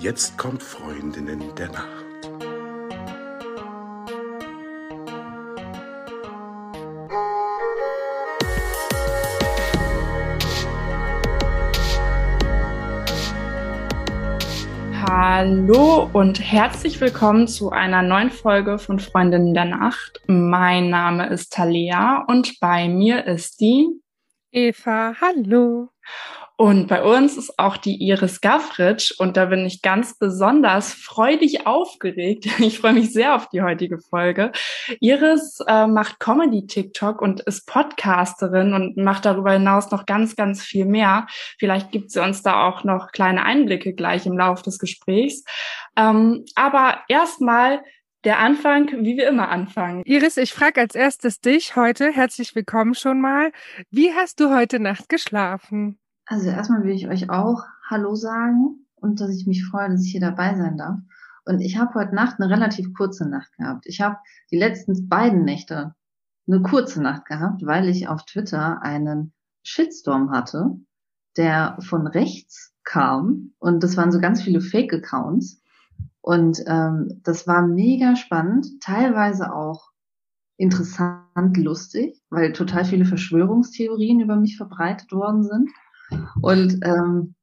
Jetzt kommt Freundinnen der Nacht. Hallo und herzlich willkommen zu einer neuen Folge von Freundinnen der Nacht. Mein Name ist Talia und bei mir ist die Eva. Hallo. Und bei uns ist auch die Iris Gavritsch und da bin ich ganz besonders freudig aufgeregt. Ich freue mich sehr auf die heutige Folge. Iris äh, macht Comedy-TikTok und ist Podcasterin und macht darüber hinaus noch ganz, ganz viel mehr. Vielleicht gibt sie uns da auch noch kleine Einblicke gleich im Laufe des Gesprächs. Ähm, aber erstmal der Anfang, wie wir immer anfangen. Iris, ich frage als erstes dich heute, herzlich willkommen schon mal. Wie hast du heute Nacht geschlafen? Also erstmal will ich euch auch Hallo sagen und dass ich mich freue, dass ich hier dabei sein darf. Und ich habe heute Nacht eine relativ kurze Nacht gehabt. Ich habe die letzten beiden Nächte eine kurze Nacht gehabt, weil ich auf Twitter einen Shitstorm hatte, der von rechts kam. Und das waren so ganz viele Fake-Accounts. Und ähm, das war mega spannend, teilweise auch interessant, lustig, weil total viele Verschwörungstheorien über mich verbreitet worden sind. Und ähm,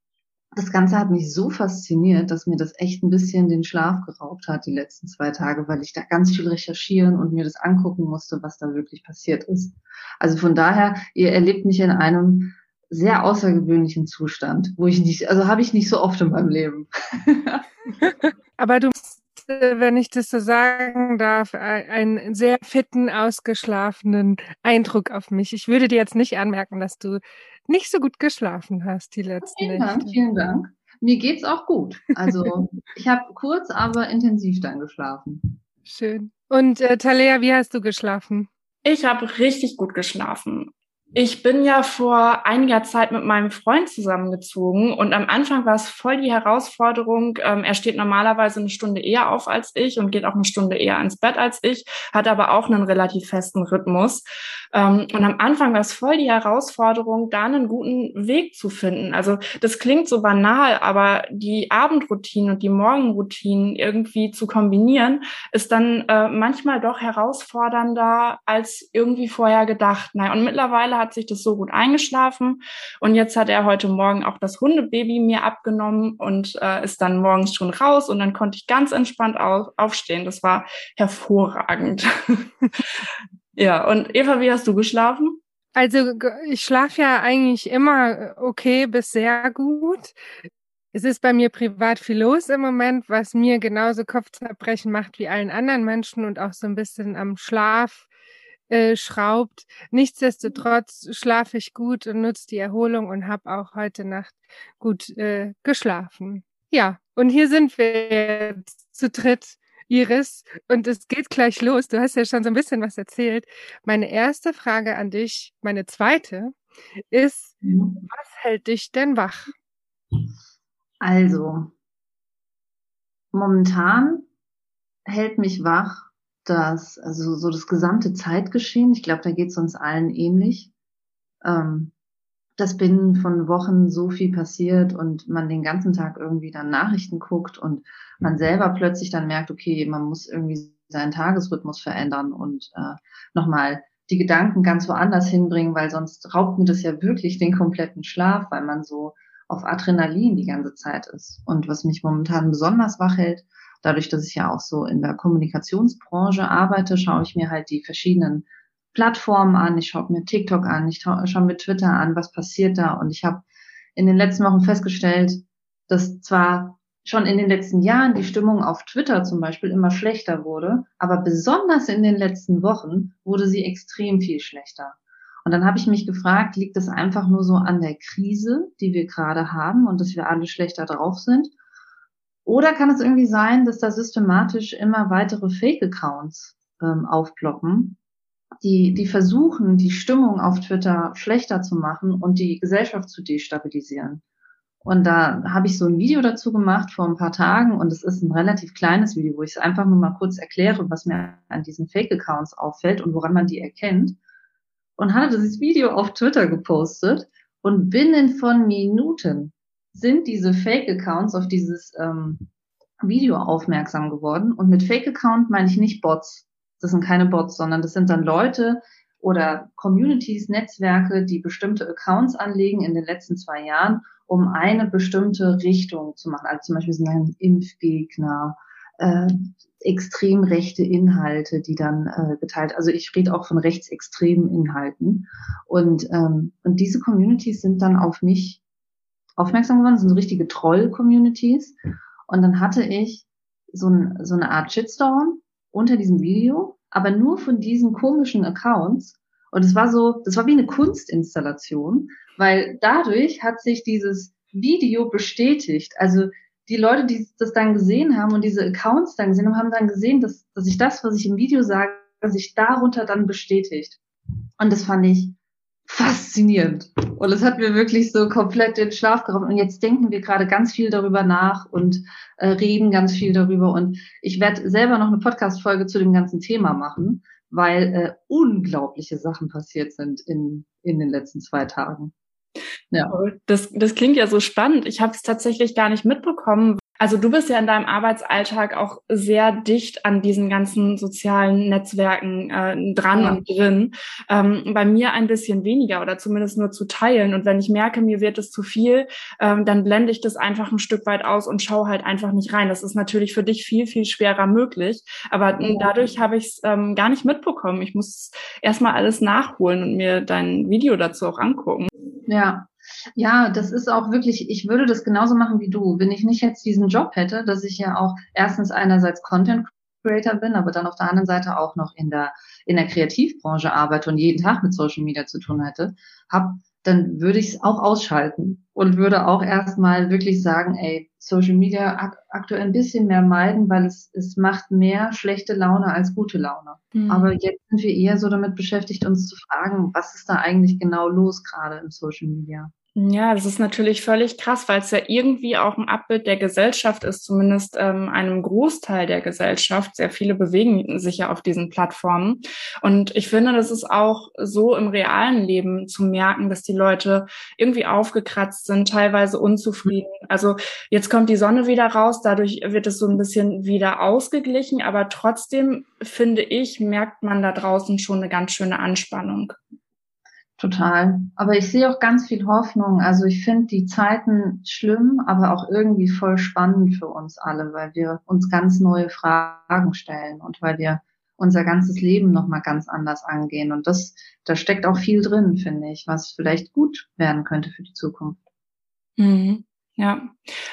das Ganze hat mich so fasziniert, dass mir das echt ein bisschen den Schlaf geraubt hat die letzten zwei Tage, weil ich da ganz viel recherchieren und mir das angucken musste, was da wirklich passiert ist. Also von daher, ihr erlebt mich in einem sehr außergewöhnlichen Zustand, wo ich nicht, also habe ich nicht so oft in meinem Leben. Aber du wenn ich das so sagen darf, einen sehr fitten, ausgeschlafenen Eindruck auf mich. Ich würde dir jetzt nicht anmerken, dass du nicht so gut geschlafen hast die letzten Vielen Nächte. Dank, vielen Dank. Mir geht's auch gut. Also ich habe kurz, aber intensiv dann geschlafen. Schön. Und äh, Talea, wie hast du geschlafen? Ich habe richtig gut geschlafen. Ich bin ja vor einiger Zeit mit meinem Freund zusammengezogen und am Anfang war es voll die Herausforderung. Ähm, er steht normalerweise eine Stunde eher auf als ich und geht auch eine Stunde eher ins Bett als ich, hat aber auch einen relativ festen Rhythmus. Ähm, und am Anfang war es voll die Herausforderung, da einen guten Weg zu finden. Also das klingt so banal, aber die Abendroutinen und die Morgenroutinen irgendwie zu kombinieren, ist dann äh, manchmal doch herausfordernder als irgendwie vorher gedacht. Naja, und mittlerweile hat sich das so gut eingeschlafen. Und jetzt hat er heute Morgen auch das Hundebaby mir abgenommen und äh, ist dann morgens schon raus. Und dann konnte ich ganz entspannt auf, aufstehen. Das war hervorragend. Ja, und Eva, wie hast du geschlafen? Also ich schlafe ja eigentlich immer okay bis sehr gut. Es ist bei mir privat viel los im Moment, was mir genauso Kopfzerbrechen macht wie allen anderen Menschen und auch so ein bisschen am Schlaf äh, schraubt. Nichtsdestotrotz schlafe ich gut und nutze die Erholung und habe auch heute Nacht gut äh, geschlafen. Ja, und hier sind wir jetzt zu dritt Iris, und es geht gleich los. Du hast ja schon so ein bisschen was erzählt. Meine erste Frage an dich, meine zweite, ist, mhm. was hält dich denn wach? Also, momentan hält mich wach, dass, also so das gesamte Zeitgeschehen, ich glaube, da geht es uns allen ähnlich, ähm, dass binnen von Wochen so viel passiert und man den ganzen Tag irgendwie dann Nachrichten guckt und man selber plötzlich dann merkt, okay, man muss irgendwie seinen Tagesrhythmus verändern und äh, nochmal die Gedanken ganz woanders hinbringen, weil sonst raubt mir das ja wirklich den kompletten Schlaf, weil man so auf Adrenalin die ganze Zeit ist. Und was mich momentan besonders wach hält, dadurch, dass ich ja auch so in der Kommunikationsbranche arbeite, schaue ich mir halt die verschiedenen Plattformen an, ich schaue mir TikTok an, ich schaue mir Twitter an, was passiert da. Und ich habe in den letzten Wochen festgestellt, dass zwar schon in den letzten Jahren die Stimmung auf Twitter zum Beispiel immer schlechter wurde, aber besonders in den letzten Wochen wurde sie extrem viel schlechter. Und dann habe ich mich gefragt, liegt es einfach nur so an der Krise, die wir gerade haben und dass wir alle schlechter drauf sind? Oder kann es irgendwie sein, dass da systematisch immer weitere Fake-Accounts ähm, aufploppen, die, die versuchen, die Stimmung auf Twitter schlechter zu machen und die Gesellschaft zu destabilisieren. Und da habe ich so ein Video dazu gemacht vor ein paar Tagen und es ist ein relativ kleines Video, wo ich es einfach nur mal kurz erkläre, was mir an diesen Fake-Accounts auffällt und woran man die erkennt. Und hatte dieses Video auf Twitter gepostet und binnen von Minuten sind diese Fake-Accounts auf dieses ähm, Video aufmerksam geworden. Und mit Fake-Account meine ich nicht Bots. Das sind keine Bots, sondern das sind dann Leute oder Communities, Netzwerke, die bestimmte Accounts anlegen in den letzten zwei Jahren, um eine bestimmte Richtung zu machen. Also zum Beispiel sind dann Impfgegner, äh, extrem rechte Inhalte, die dann äh, geteilt. Also ich rede auch von rechtsextremen Inhalten. Und, ähm, und diese Communities sind dann auf mich aufmerksam geworden, das sind so richtige Troll-Communities. Und dann hatte ich so, ein, so eine Art Shitstorm unter diesem Video, aber nur von diesen komischen Accounts. Und es war so, das war wie eine Kunstinstallation, weil dadurch hat sich dieses Video bestätigt. Also die Leute, die das dann gesehen haben und diese Accounts dann gesehen haben, haben dann gesehen, dass, dass ich das, was ich im Video sage, sich darunter dann bestätigt. Und das fand ich faszinierend. Und es hat mir wirklich so komplett den Schlaf geraubt. Und jetzt denken wir gerade ganz viel darüber nach und äh, reden ganz viel darüber. Und ich werde selber noch eine Podcast-Folge zu dem ganzen Thema machen, weil äh, unglaubliche Sachen passiert sind in, in den letzten zwei Tagen. Ja. Das, das klingt ja so spannend. Ich habe es tatsächlich gar nicht mitbekommen, also du bist ja in deinem Arbeitsalltag auch sehr dicht an diesen ganzen sozialen Netzwerken äh, dran ja. und drin. Ähm, bei mir ein bisschen weniger oder zumindest nur zu teilen. Und wenn ich merke, mir wird es zu viel, ähm, dann blende ich das einfach ein Stück weit aus und schaue halt einfach nicht rein. Das ist natürlich für dich viel, viel schwerer möglich. Aber ja. dadurch habe ich es ähm, gar nicht mitbekommen. Ich muss erstmal alles nachholen und mir dein Video dazu auch angucken. Ja, ja, das ist auch wirklich, ich würde das genauso machen wie du. Wenn ich nicht jetzt diesen Job hätte, dass ich ja auch erstens einerseits Content Creator bin, aber dann auf der anderen Seite auch noch in der, in der Kreativbranche arbeite und jeden Tag mit Social Media zu tun hätte, hab, dann würde ich es auch ausschalten und würde auch erstmal wirklich sagen, ey, Social Media ak aktuell ein bisschen mehr meiden, weil es, es macht mehr schlechte Laune als gute Laune. Mhm. Aber jetzt sind wir eher so damit beschäftigt, uns zu fragen, was ist da eigentlich genau los gerade im Social Media? Ja, das ist natürlich völlig krass, weil es ja irgendwie auch ein Abbild der Gesellschaft ist, zumindest ähm, einem Großteil der Gesellschaft. Sehr viele bewegen sich ja auf diesen Plattformen. Und ich finde, das ist auch so im realen Leben zu merken, dass die Leute irgendwie aufgekratzt sind, teilweise unzufrieden. Also jetzt kommt die Sonne wieder raus, dadurch wird es so ein bisschen wieder ausgeglichen, aber trotzdem finde ich, merkt man da draußen schon eine ganz schöne Anspannung. Total. Aber ich sehe auch ganz viel Hoffnung. Also ich finde die Zeiten schlimm, aber auch irgendwie voll spannend für uns alle, weil wir uns ganz neue Fragen stellen und weil wir unser ganzes Leben nochmal ganz anders angehen. Und das, da steckt auch viel drin, finde ich, was vielleicht gut werden könnte für die Zukunft. Mhm. Ja,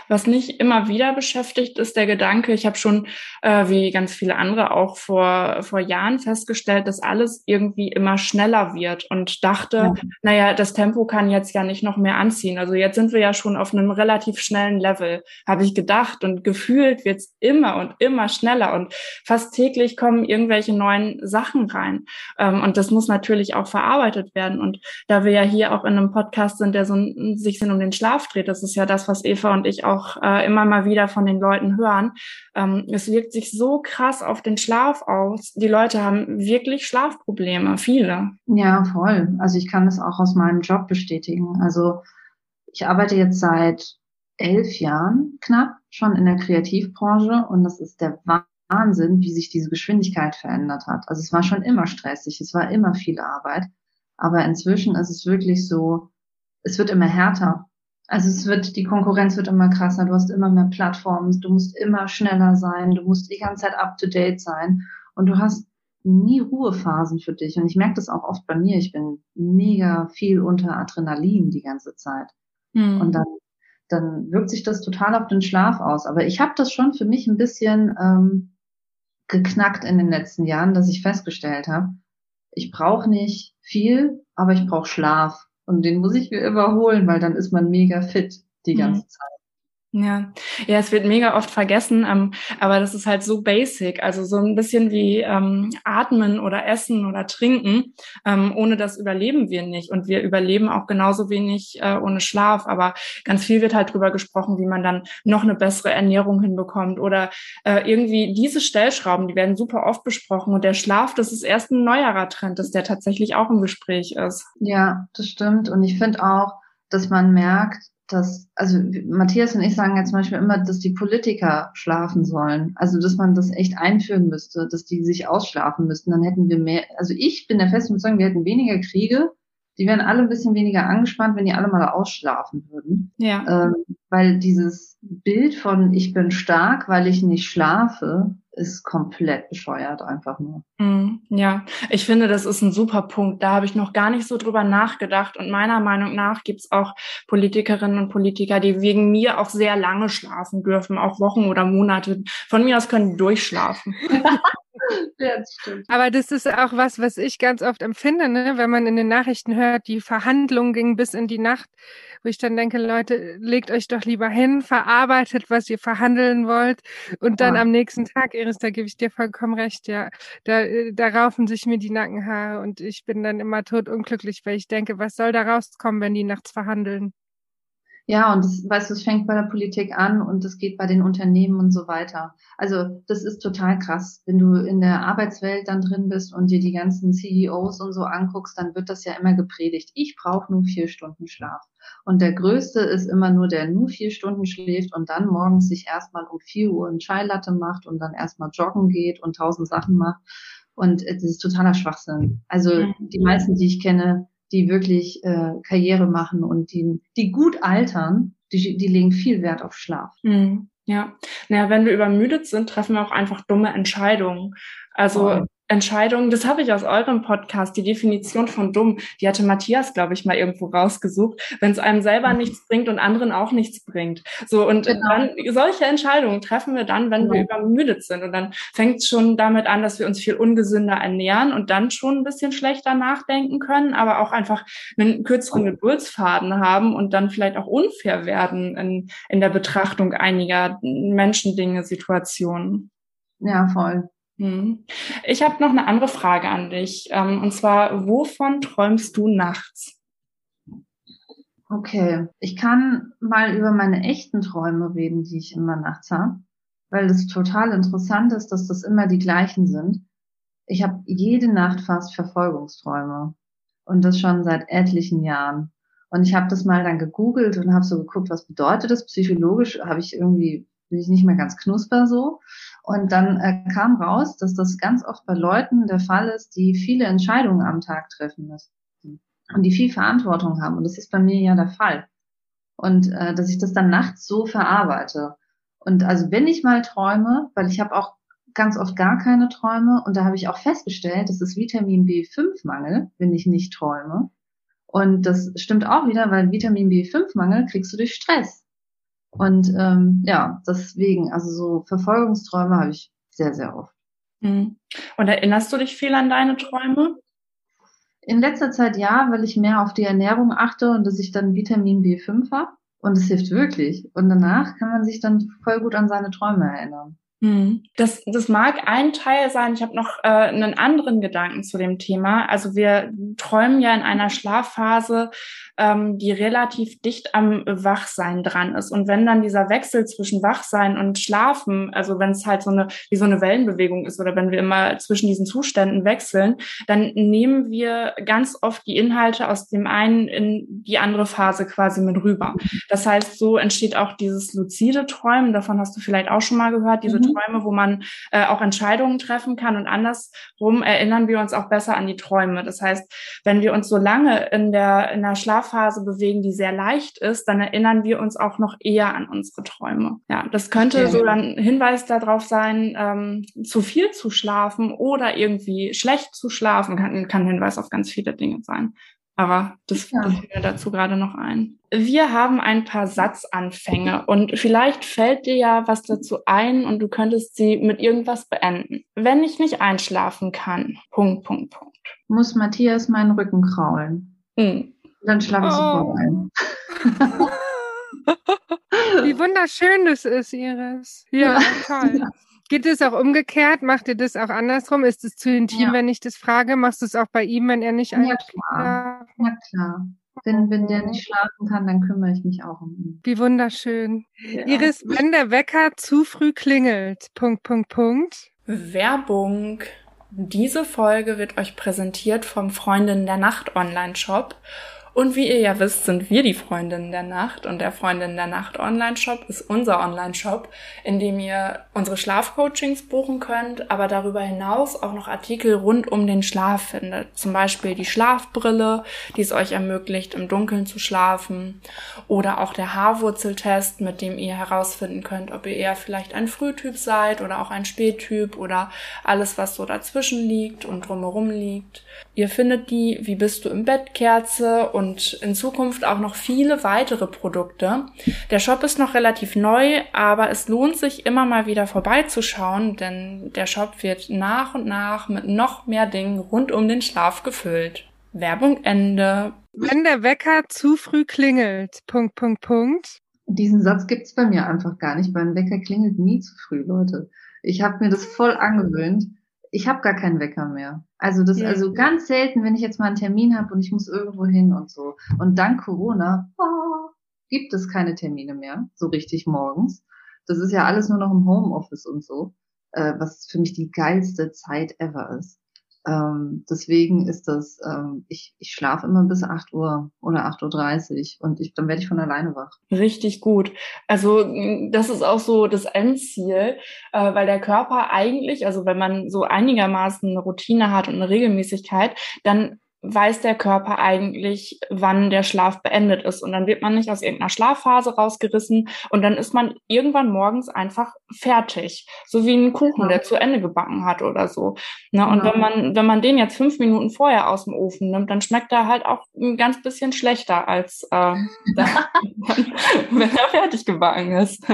was mich immer wieder beschäftigt, ist der Gedanke, ich habe schon, äh, wie ganz viele andere auch vor, vor Jahren festgestellt, dass alles irgendwie immer schneller wird und dachte, ja. naja, das Tempo kann jetzt ja nicht noch mehr anziehen. Also jetzt sind wir ja schon auf einem relativ schnellen Level, habe ich gedacht und gefühlt wird es immer und immer schneller und fast täglich kommen irgendwelche neuen Sachen rein. Ähm, und das muss natürlich auch verarbeitet werden. Und da wir ja hier auch in einem Podcast sind, der so sich um den Schlaf dreht, das ist ja das, was Eva und ich auch äh, immer mal wieder von den Leuten hören. Ähm, es wirkt sich so krass auf den Schlaf aus. Die Leute haben wirklich Schlafprobleme, viele. Ja, voll. Also ich kann das auch aus meinem Job bestätigen. Also ich arbeite jetzt seit elf Jahren knapp schon in der Kreativbranche und das ist der Wahnsinn, wie sich diese Geschwindigkeit verändert hat. Also es war schon immer stressig, es war immer viel Arbeit, aber inzwischen ist es wirklich so, es wird immer härter. Also es wird, die Konkurrenz wird immer krasser, du hast immer mehr Plattformen, du musst immer schneller sein, du musst die ganze Zeit up to date sein und du hast nie Ruhephasen für dich. Und ich merke das auch oft bei mir, ich bin mega viel unter Adrenalin die ganze Zeit. Mhm. Und dann, dann wirkt sich das total auf den Schlaf aus. Aber ich habe das schon für mich ein bisschen ähm, geknackt in den letzten Jahren, dass ich festgestellt habe, ich brauche nicht viel, aber ich brauche Schlaf. Und den muss ich mir immer holen, weil dann ist man mega fit die mhm. ganze mhm. Zeit. Ja, ja, es wird mega oft vergessen, ähm, aber das ist halt so basic, also so ein bisschen wie ähm, Atmen oder Essen oder Trinken. Ähm, ohne das überleben wir nicht und wir überleben auch genauso wenig äh, ohne Schlaf. Aber ganz viel wird halt drüber gesprochen, wie man dann noch eine bessere Ernährung hinbekommt oder äh, irgendwie diese Stellschrauben, die werden super oft besprochen und der Schlaf, das ist erst ein neuerer Trend, dass der tatsächlich auch im Gespräch ist. Ja, das stimmt und ich finde auch, dass man merkt, dass, also Matthias und ich sagen ja zum Beispiel immer, dass die Politiker schlafen sollen. Also dass man das echt einführen müsste, dass die sich ausschlafen müssten. Dann hätten wir mehr, also ich bin der festen Überzeugung, wir hätten weniger Kriege, die wären alle ein bisschen weniger angespannt, wenn die alle mal ausschlafen würden. Ja. Ähm, weil dieses Bild von ich bin stark, weil ich nicht schlafe, ist komplett bescheuert einfach nur. Mm, ja, ich finde, das ist ein super Punkt. Da habe ich noch gar nicht so drüber nachgedacht. Und meiner Meinung nach gibt es auch Politikerinnen und Politiker, die wegen mir auch sehr lange schlafen dürfen, auch Wochen oder Monate. Von mir aus können die durchschlafen. ja, das. Aber das ist auch was, was ich ganz oft empfinde, ne? wenn man in den Nachrichten hört, die Verhandlungen gingen bis in die Nacht, wo ich dann denke, Leute, legt euch doch lieber hin, verarbeitet, was ihr verhandeln wollt und dann ja. am nächsten Tag, Iris, da gebe ich dir vollkommen recht, ja, da, da raufen sich mir die Nackenhaare und ich bin dann immer tot unglücklich, weil ich denke, was soll da rauskommen, wenn die nachts verhandeln? Ja, und das, weißt du, es fängt bei der Politik an und es geht bei den Unternehmen und so weiter. Also das ist total krass. Wenn du in der Arbeitswelt dann drin bist und dir die ganzen CEOs und so anguckst, dann wird das ja immer gepredigt. Ich brauche nur vier Stunden Schlaf. Und der Größte ist immer nur, der nur vier Stunden schläft und dann morgens sich erstmal um vier Uhr ein Chai-Latte macht und dann erstmal joggen geht und tausend Sachen macht. Und das ist totaler Schwachsinn. Also die meisten, die ich kenne, die wirklich äh, Karriere machen und die, die gut altern, die, die legen viel Wert auf Schlaf. Mhm. Ja, naja, wenn wir übermüdet sind, treffen wir auch einfach dumme Entscheidungen. Also oh. Entscheidungen, das habe ich aus eurem Podcast, die Definition von dumm, die hatte Matthias, glaube ich, mal irgendwo rausgesucht, wenn es einem selber mhm. nichts bringt und anderen auch nichts bringt. So, und genau. dann, solche Entscheidungen treffen wir dann, wenn ja. wir übermüdet sind. Und dann fängt es schon damit an, dass wir uns viel ungesünder ernähren und dann schon ein bisschen schlechter nachdenken können, aber auch einfach einen kürzeren Geduldsfaden haben und dann vielleicht auch unfair werden in, in der Betrachtung einiger Menschen, Dinge, Situationen. Ja, voll. Hm. Ich habe noch eine andere Frage an dich. Ähm, und zwar, wovon träumst du nachts? Okay, ich kann mal über meine echten Träume reden, die ich immer nachts habe, weil es total interessant ist, dass das immer die gleichen sind. Ich habe jede Nacht fast Verfolgungsträume und das schon seit etlichen Jahren. Und ich habe das mal dann gegoogelt und habe so geguckt, was bedeutet das psychologisch? Habe ich irgendwie bin ich nicht mehr ganz knusper so. Und dann äh, kam raus, dass das ganz oft bei Leuten der Fall ist, die viele Entscheidungen am Tag treffen müssen und die viel Verantwortung haben. Und das ist bei mir ja der Fall. Und äh, dass ich das dann nachts so verarbeite. Und also wenn ich mal träume, weil ich habe auch ganz oft gar keine Träume und da habe ich auch festgestellt, das ist Vitamin B5-Mangel, wenn ich nicht träume. Und das stimmt auch wieder, weil Vitamin B5-Mangel kriegst du durch Stress. Und ähm, ja, deswegen, also so Verfolgungsträume habe ich sehr, sehr oft. Mhm. Und erinnerst du dich viel an deine Träume? In letzter Zeit ja, weil ich mehr auf die Ernährung achte und dass ich dann Vitamin B5 habe. Und es hilft wirklich. Und danach kann man sich dann voll gut an seine Träume erinnern. Mhm. Das, das mag ein Teil sein. Ich habe noch äh, einen anderen Gedanken zu dem Thema. Also wir träumen ja in einer Schlafphase, ähm, die relativ dicht am Wachsein dran ist. Und wenn dann dieser Wechsel zwischen Wachsein und Schlafen, also wenn es halt so eine, wie so eine Wellenbewegung ist oder wenn wir immer zwischen diesen Zuständen wechseln, dann nehmen wir ganz oft die Inhalte aus dem einen in die andere Phase quasi mit rüber. Das heißt, so entsteht auch dieses luzide Träumen. Davon hast du vielleicht auch schon mal gehört, diese mhm. Träume, wo man äh, auch Entscheidungen treffen kann und andersrum erinnern wir uns auch besser an die Träume. Das heißt, wenn wir uns so lange in der, in der Schlaf Schlafphase bewegen, die sehr leicht ist, dann erinnern wir uns auch noch eher an unsere Träume. Ja, das könnte so ein Hinweis darauf sein, ähm, zu viel zu schlafen oder irgendwie schlecht zu schlafen, kann, kann Hinweis auf ganz viele Dinge sein. Aber das ja. fällt mir dazu gerade noch ein. Wir haben ein paar Satzanfänge und vielleicht fällt dir ja was dazu ein und du könntest sie mit irgendwas beenden. Wenn ich nicht einschlafen kann, Punkt, Punkt, Punkt. Muss Matthias meinen Rücken kraulen. Mhm. Dann schlafe ich sofort ein. Wie wunderschön das ist, Iris. Ja, toll. Geht es auch umgekehrt? Macht ihr das auch andersrum? Ist es zu intim, ja. wenn ich das frage? Machst du es auch bei ihm, wenn er nicht Ja, klar. Ja, klar. Wenn, wenn der nicht schlafen kann, dann kümmere ich mich auch um ihn. Wie wunderschön. Ja. Iris, wenn der Wecker zu früh klingelt, Punkt, Punkt, Punkt. Werbung. Diese Folge wird euch präsentiert vom Freundin der Nacht Online-Shop. Und wie ihr ja wisst, sind wir die Freundinnen der Nacht und der Freundinnen der Nacht Online-Shop ist unser Online-Shop, in dem ihr unsere Schlafcoachings buchen könnt, aber darüber hinaus auch noch Artikel rund um den Schlaf findet. Zum Beispiel die Schlafbrille, die es euch ermöglicht, im Dunkeln zu schlafen oder auch der Haarwurzeltest, mit dem ihr herausfinden könnt, ob ihr eher vielleicht ein Frühtyp seid oder auch ein Spättyp oder alles, was so dazwischen liegt und drumherum liegt. Ihr findet die Wie bist du im Bett Kerze und in Zukunft auch noch viele weitere Produkte. Der Shop ist noch relativ neu, aber es lohnt sich immer mal wieder vorbeizuschauen, denn der Shop wird nach und nach mit noch mehr Dingen rund um den Schlaf gefüllt. Werbung Ende. Wenn der Wecker zu früh klingelt, Punkt, Punkt, Punkt. Diesen Satz gibt's bei mir einfach gar nicht. Mein Wecker klingelt nie zu früh, Leute. Ich habe mir das voll angewöhnt ich habe gar keinen Wecker mehr. Also das, ja. also ganz selten, wenn ich jetzt mal einen Termin habe und ich muss irgendwo hin und so. Und dank Corona oh, gibt es keine Termine mehr, so richtig morgens. Das ist ja alles nur noch im Homeoffice und so, äh, was für mich die geilste Zeit ever ist. Ähm, deswegen ist das, ähm, ich, ich schlafe immer bis 8 Uhr oder 8.30 Uhr und ich, dann werde ich von alleine wach. Richtig gut. Also das ist auch so das Endziel, äh, weil der Körper eigentlich, also wenn man so einigermaßen eine Routine hat und eine Regelmäßigkeit, dann weiß der Körper eigentlich, wann der Schlaf beendet ist. Und dann wird man nicht aus irgendeiner Schlafphase rausgerissen und dann ist man irgendwann morgens einfach fertig. So wie ein Kuchen, der zu Ende gebacken hat oder so. Ne? Und wenn man, wenn man den jetzt fünf Minuten vorher aus dem Ofen nimmt, dann schmeckt er halt auch ein ganz bisschen schlechter als äh, wenn er fertig gebacken ist.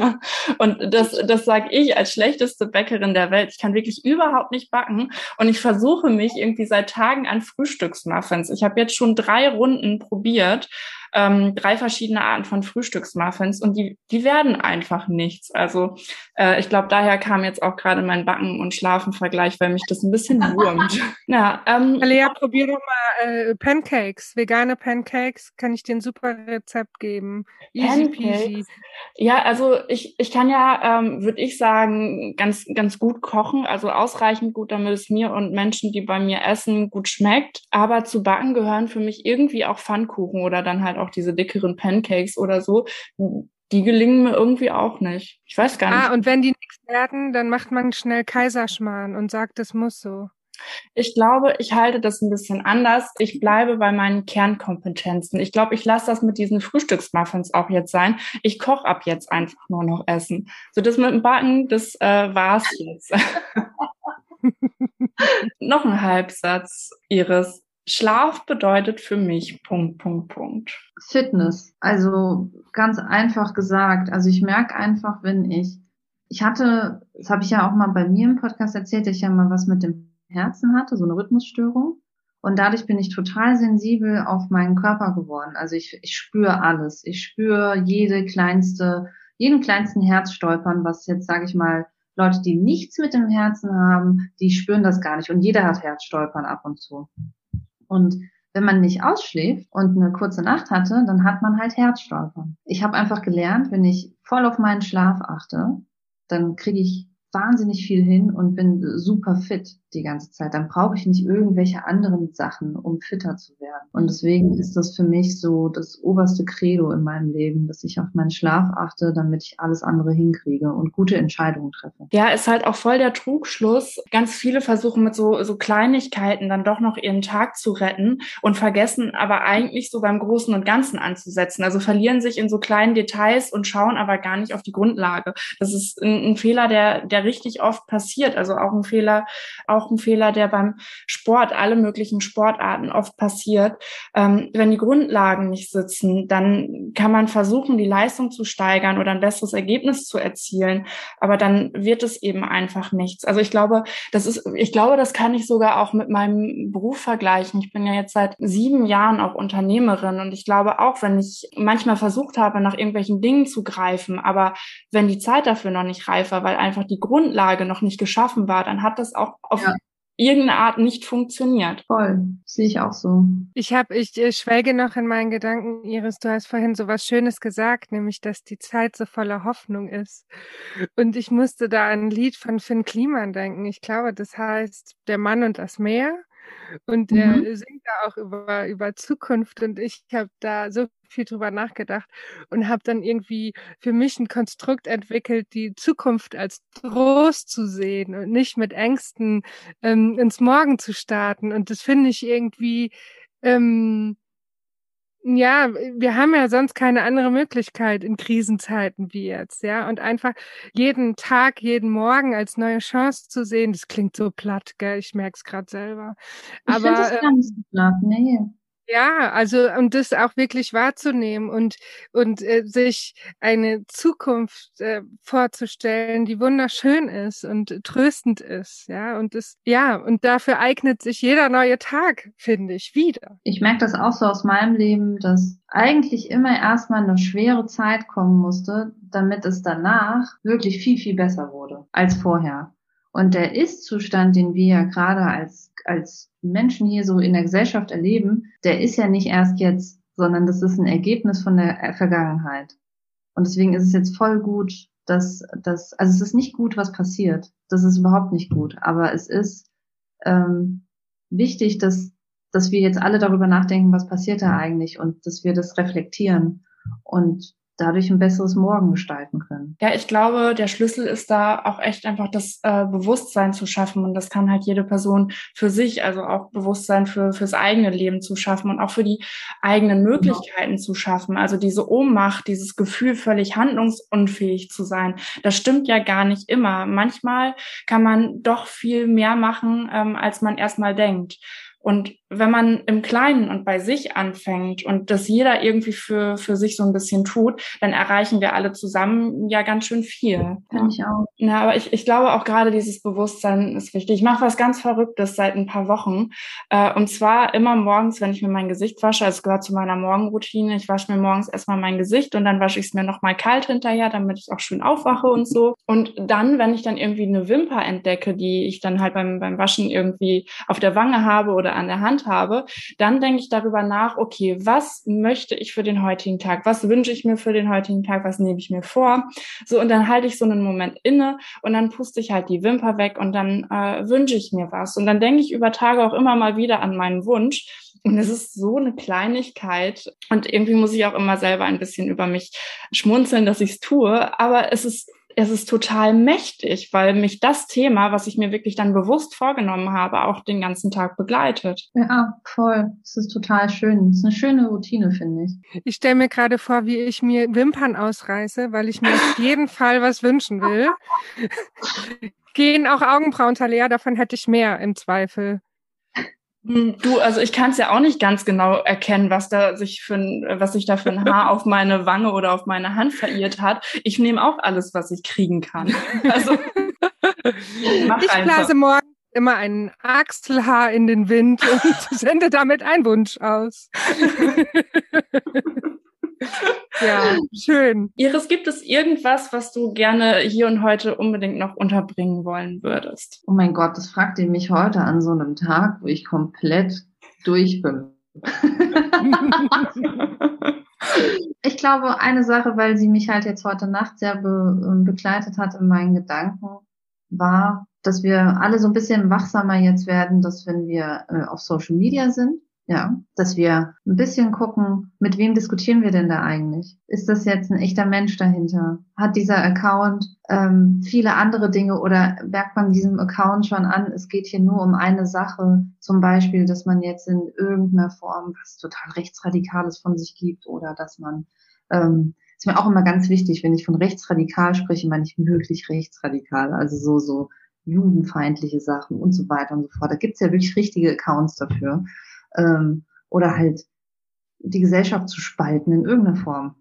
Und das, das sage ich als schlechteste Bäckerin der Welt. Ich kann wirklich überhaupt nicht backen und ich versuche mich irgendwie seit Tagen an Frühstücksmahl Muffins. Ich habe jetzt schon drei Runden probiert, ähm, drei verschiedene Arten von Frühstücksmuffins und die, die werden einfach nichts. Also äh, ich glaube, daher kam jetzt auch gerade mein Backen- und Schlafen-Vergleich, weil mich das ein bisschen wurmt. ja, ähm, Lea, probier doch mal äh, Pancakes, vegane Pancakes, kann ich dir ein super Rezept geben. Easy peasy. Ja, also ich, ich kann ja, ähm, würde ich sagen, ganz, ganz gut kochen, also ausreichend gut, damit es mir und Menschen, die bei mir essen, gut schmeckt. Aber zu backen gehören für mich irgendwie auch Pfannkuchen oder dann halt auch diese dickeren Pancakes oder so, die gelingen mir irgendwie auch nicht. Ich weiß gar nicht. Ah, und wenn die nichts werden, dann macht man schnell Kaiserschmarrn und sagt, es muss so. Ich glaube, ich halte das ein bisschen anders. Ich bleibe bei meinen Kernkompetenzen. Ich glaube, ich lasse das mit diesen Frühstücksmuffins auch jetzt sein. Ich koche ab jetzt einfach nur noch Essen. So das mit dem Backen, das äh, war's jetzt. noch ein Halbsatz, Iris. Schlaf bedeutet für mich Punkt, Punkt, Punkt. Fitness. Also ganz einfach gesagt. Also ich merke einfach, wenn ich, ich hatte, das habe ich ja auch mal bei mir im Podcast erzählt, ich ja mal was mit dem Herzen hatte, so eine Rhythmusstörung. Und dadurch bin ich total sensibel auf meinen Körper geworden. Also ich, ich spüre alles. Ich spüre jede kleinste, jeden kleinsten Herzstolpern, was jetzt, sage ich mal, Leute, die nichts mit dem Herzen haben, die spüren das gar nicht. Und jeder hat Herzstolpern ab und zu. Und wenn man nicht ausschläft und eine kurze Nacht hatte, dann hat man halt Herzstolpern. Ich habe einfach gelernt, wenn ich voll auf meinen Schlaf achte, dann kriege ich wahnsinnig viel hin und bin super fit die ganze Zeit. Dann brauche ich nicht irgendwelche anderen Sachen, um fitter zu werden. Und deswegen ist das für mich so das oberste Credo in meinem Leben, dass ich auf meinen Schlaf achte, damit ich alles andere hinkriege und gute Entscheidungen treffe. Ja, ist halt auch voll der Trugschluss. Ganz viele versuchen mit so, so Kleinigkeiten dann doch noch ihren Tag zu retten und vergessen aber eigentlich so beim Großen und Ganzen anzusetzen. Also verlieren sich in so kleinen Details und schauen aber gar nicht auf die Grundlage. Das ist ein, ein Fehler, der, der richtig oft passiert. Also auch ein Fehler, auch ein Fehler, der beim Sport, alle möglichen Sportarten oft passiert. Ähm, wenn die Grundlagen nicht sitzen, dann kann man versuchen, die Leistung zu steigern oder ein besseres Ergebnis zu erzielen. Aber dann wird es eben einfach nichts. Also ich glaube, das ist, ich glaube, das kann ich sogar auch mit meinem Beruf vergleichen. Ich bin ja jetzt seit sieben Jahren auch Unternehmerin und ich glaube auch, wenn ich manchmal versucht habe, nach irgendwelchen Dingen zu greifen, aber wenn die Zeit dafür noch nicht reif war, weil einfach die Grundlage noch nicht geschaffen war, dann hat das auch auf irgendeine Art nicht funktioniert. Voll, sehe ich auch so. Ich habe, ich äh, schwelge noch in meinen Gedanken, Iris, du hast vorhin so was Schönes gesagt, nämlich, dass die Zeit so voller Hoffnung ist. Und ich musste da an ein Lied von Finn Kliman denken. Ich glaube, das heißt Der Mann und das Meer. Und mhm. er singt da auch über, über Zukunft und ich habe da so viel drüber nachgedacht und habe dann irgendwie für mich ein Konstrukt entwickelt, die Zukunft als Trost zu sehen und nicht mit Ängsten ähm, ins Morgen zu starten. Und das finde ich irgendwie ähm, ja, wir haben ja sonst keine andere Möglichkeit in Krisenzeiten wie jetzt, ja. Und einfach jeden Tag, jeden Morgen als neue Chance zu sehen, das klingt so platt, gell? Ich merke es gerade selber. Aber ich das gar nicht so platt, nee. Ja, also und das auch wirklich wahrzunehmen und und äh, sich eine Zukunft äh, vorzustellen, die wunderschön ist und tröstend ist, ja und das ja und dafür eignet sich jeder neue Tag, finde ich, wieder. Ich merke das auch so aus meinem Leben, dass eigentlich immer erstmal eine schwere Zeit kommen musste, damit es danach wirklich viel viel besser wurde als vorher. Und der Ist-Zustand, den wir ja gerade als, als Menschen hier so in der Gesellschaft erleben, der ist ja nicht erst jetzt, sondern das ist ein Ergebnis von der Vergangenheit. Und deswegen ist es jetzt voll gut, dass, dass also es ist nicht gut, was passiert. Das ist überhaupt nicht gut. Aber es ist ähm, wichtig, dass, dass wir jetzt alle darüber nachdenken, was passiert da eigentlich und dass wir das reflektieren. Und dadurch ein besseres Morgen gestalten können. Ja, ich glaube, der Schlüssel ist da auch echt einfach das äh, Bewusstsein zu schaffen und das kann halt jede Person für sich, also auch Bewusstsein für fürs eigene Leben zu schaffen und auch für die eigenen genau. Möglichkeiten genau. zu schaffen. Also diese Ohnmacht, dieses Gefühl, völlig handlungsunfähig zu sein, das stimmt ja gar nicht immer. Manchmal kann man doch viel mehr machen, ähm, als man erstmal denkt. Und wenn man im Kleinen und bei sich anfängt und das jeder irgendwie für, für sich so ein bisschen tut, dann erreichen wir alle zusammen ja ganz schön viel. Finde ich auch. Ja, aber ich, ich glaube auch gerade dieses Bewusstsein ist wichtig. Ich mache was ganz Verrücktes seit ein paar Wochen. Äh, und zwar immer morgens, wenn ich mir mein Gesicht wasche, es gehört zu meiner Morgenroutine, ich wasche mir morgens erstmal mein Gesicht und dann wasche ich es mir nochmal kalt hinterher, damit ich auch schön aufwache und so. Und dann, wenn ich dann irgendwie eine Wimper entdecke, die ich dann halt beim, beim Waschen irgendwie auf der Wange habe oder an der Hand, habe, dann denke ich darüber nach, okay, was möchte ich für den heutigen Tag? Was wünsche ich mir für den heutigen Tag? Was nehme ich mir vor? So, und dann halte ich so einen Moment inne und dann puste ich halt die Wimper weg und dann äh, wünsche ich mir was. Und dann denke ich über Tage auch immer mal wieder an meinen Wunsch. Und es ist so eine Kleinigkeit. Und irgendwie muss ich auch immer selber ein bisschen über mich schmunzeln, dass ich es tue. Aber es ist es ist total mächtig, weil mich das Thema, was ich mir wirklich dann bewusst vorgenommen habe, auch den ganzen Tag begleitet. Ja, voll. Es ist total schön. Es ist eine schöne Routine, finde ich. Ich stelle mir gerade vor, wie ich mir Wimpern ausreiße, weil ich mir auf jeden Fall was wünschen will. Gehen auch Augenbrauen leer, davon hätte ich mehr im Zweifel. Hm, du, also ich kann es ja auch nicht ganz genau erkennen, was da sich für ein, was sich da für ein Haar auf meine Wange oder auf meine Hand verirrt hat. Ich nehme auch alles, was ich kriegen kann. Also ich blase morgen immer ein Achselhaar in den Wind und sende damit einen Wunsch aus. ja, schön. Iris, gibt es irgendwas, was du gerne hier und heute unbedingt noch unterbringen wollen würdest? Oh mein Gott, das fragt ihr mich heute an so einem Tag, wo ich komplett durch bin. ich glaube, eine Sache, weil sie mich halt jetzt heute Nacht sehr be ähm, begleitet hat in meinen Gedanken, war, dass wir alle so ein bisschen wachsamer jetzt werden, dass wenn wir äh, auf Social Media sind, ja, dass wir ein bisschen gucken, mit wem diskutieren wir denn da eigentlich? Ist das jetzt ein echter Mensch dahinter? Hat dieser Account ähm, viele andere Dinge oder merkt man diesem Account schon an, es geht hier nur um eine Sache, zum Beispiel, dass man jetzt in irgendeiner Form was total rechtsradikales von sich gibt oder dass man ähm, ist mir auch immer ganz wichtig, wenn ich von rechtsradikal spreche, meine ich wirklich rechtsradikal, also so so judenfeindliche Sachen und so weiter und so fort. Da gibt's ja wirklich richtige Accounts dafür ähm, oder halt die Gesellschaft zu spalten in irgendeiner Form.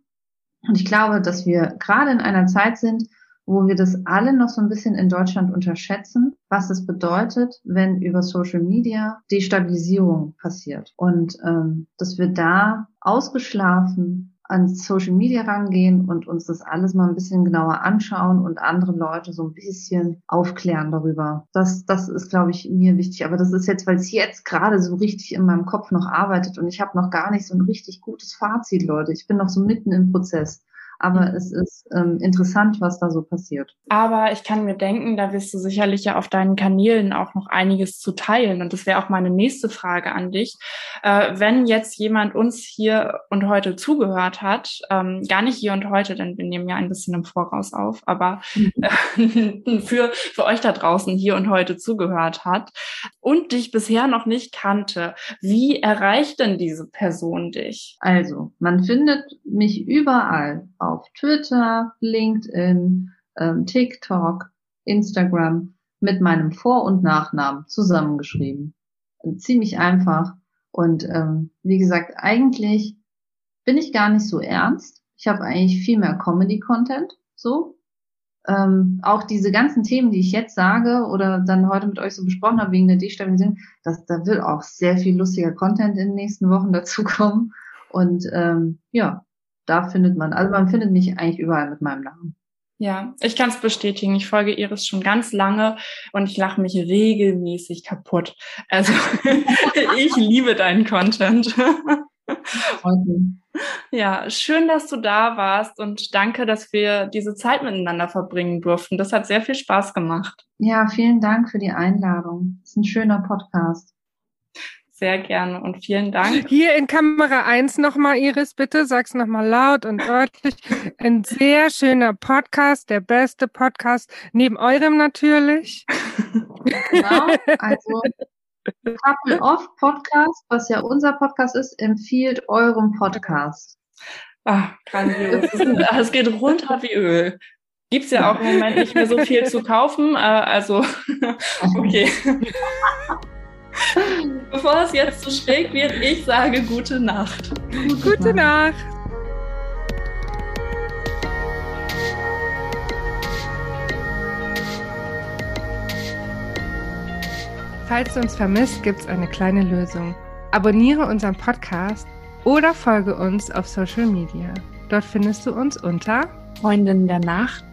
Und ich glaube, dass wir gerade in einer Zeit sind, wo wir das alle noch so ein bisschen in Deutschland unterschätzen, was es bedeutet, wenn über Social Media Destabilisierung passiert. Und ähm, dass wir da ausgeschlafen an Social Media rangehen und uns das alles mal ein bisschen genauer anschauen und andere Leute so ein bisschen aufklären darüber. Das, das ist, glaube ich, mir wichtig. Aber das ist jetzt, weil es jetzt gerade so richtig in meinem Kopf noch arbeitet und ich habe noch gar nicht so ein richtig gutes Fazit, Leute. Ich bin noch so mitten im Prozess. Aber es ist ähm, interessant, was da so passiert. Aber ich kann mir denken, da wirst du sicherlich ja auf deinen Kanälen auch noch einiges zu teilen. Und das wäre auch meine nächste Frage an dich. Äh, wenn jetzt jemand uns hier und heute zugehört hat, ähm, gar nicht hier und heute, denn wir nehmen ja ein bisschen im Voraus auf, aber äh, für, für euch da draußen hier und heute zugehört hat und dich bisher noch nicht kannte, wie erreicht denn diese Person dich? Also, man findet mich überall auf Twitter, LinkedIn, ähm, TikTok, Instagram mit meinem Vor- und Nachnamen zusammengeschrieben. Ziemlich einfach. Und ähm, wie gesagt, eigentlich bin ich gar nicht so ernst. Ich habe eigentlich viel mehr Comedy-Content. So. Ähm, auch diese ganzen Themen, die ich jetzt sage oder dann heute mit euch so besprochen habe wegen der Destabilisierung, das, da will auch sehr viel lustiger Content in den nächsten Wochen dazukommen. Und ähm, ja, da findet man, also man findet mich eigentlich überall mit meinem Namen. Ja, ich kann es bestätigen. Ich folge Iris schon ganz lange und ich lache mich regelmäßig kaputt. Also ich liebe deinen Content. Ja, schön, dass du da warst und danke, dass wir diese Zeit miteinander verbringen durften. Das hat sehr viel Spaß gemacht. Ja, vielen Dank für die Einladung. Das ist ein schöner Podcast. Sehr gerne und vielen Dank. Hier in Kamera 1 nochmal, Iris, bitte, sag's nochmal laut und deutlich. Ein sehr schöner Podcast, der beste Podcast, neben eurem natürlich. Genau, also Couple Off Podcast, was ja unser Podcast ist, empfiehlt eurem Podcast. Ah, grandios. Es geht runter wie Öl. Gibt's ja auch im Moment nicht mehr so viel zu kaufen, äh, also okay. Bevor es jetzt zu schräg wird, ich sage gute Nacht. Gute, Nacht. Falls du uns vermisst, gibt's eine kleine Lösung. Abonniere unseren Podcast oder folge uns auf Social Media. Dort findest du uns unter Freundin der Nacht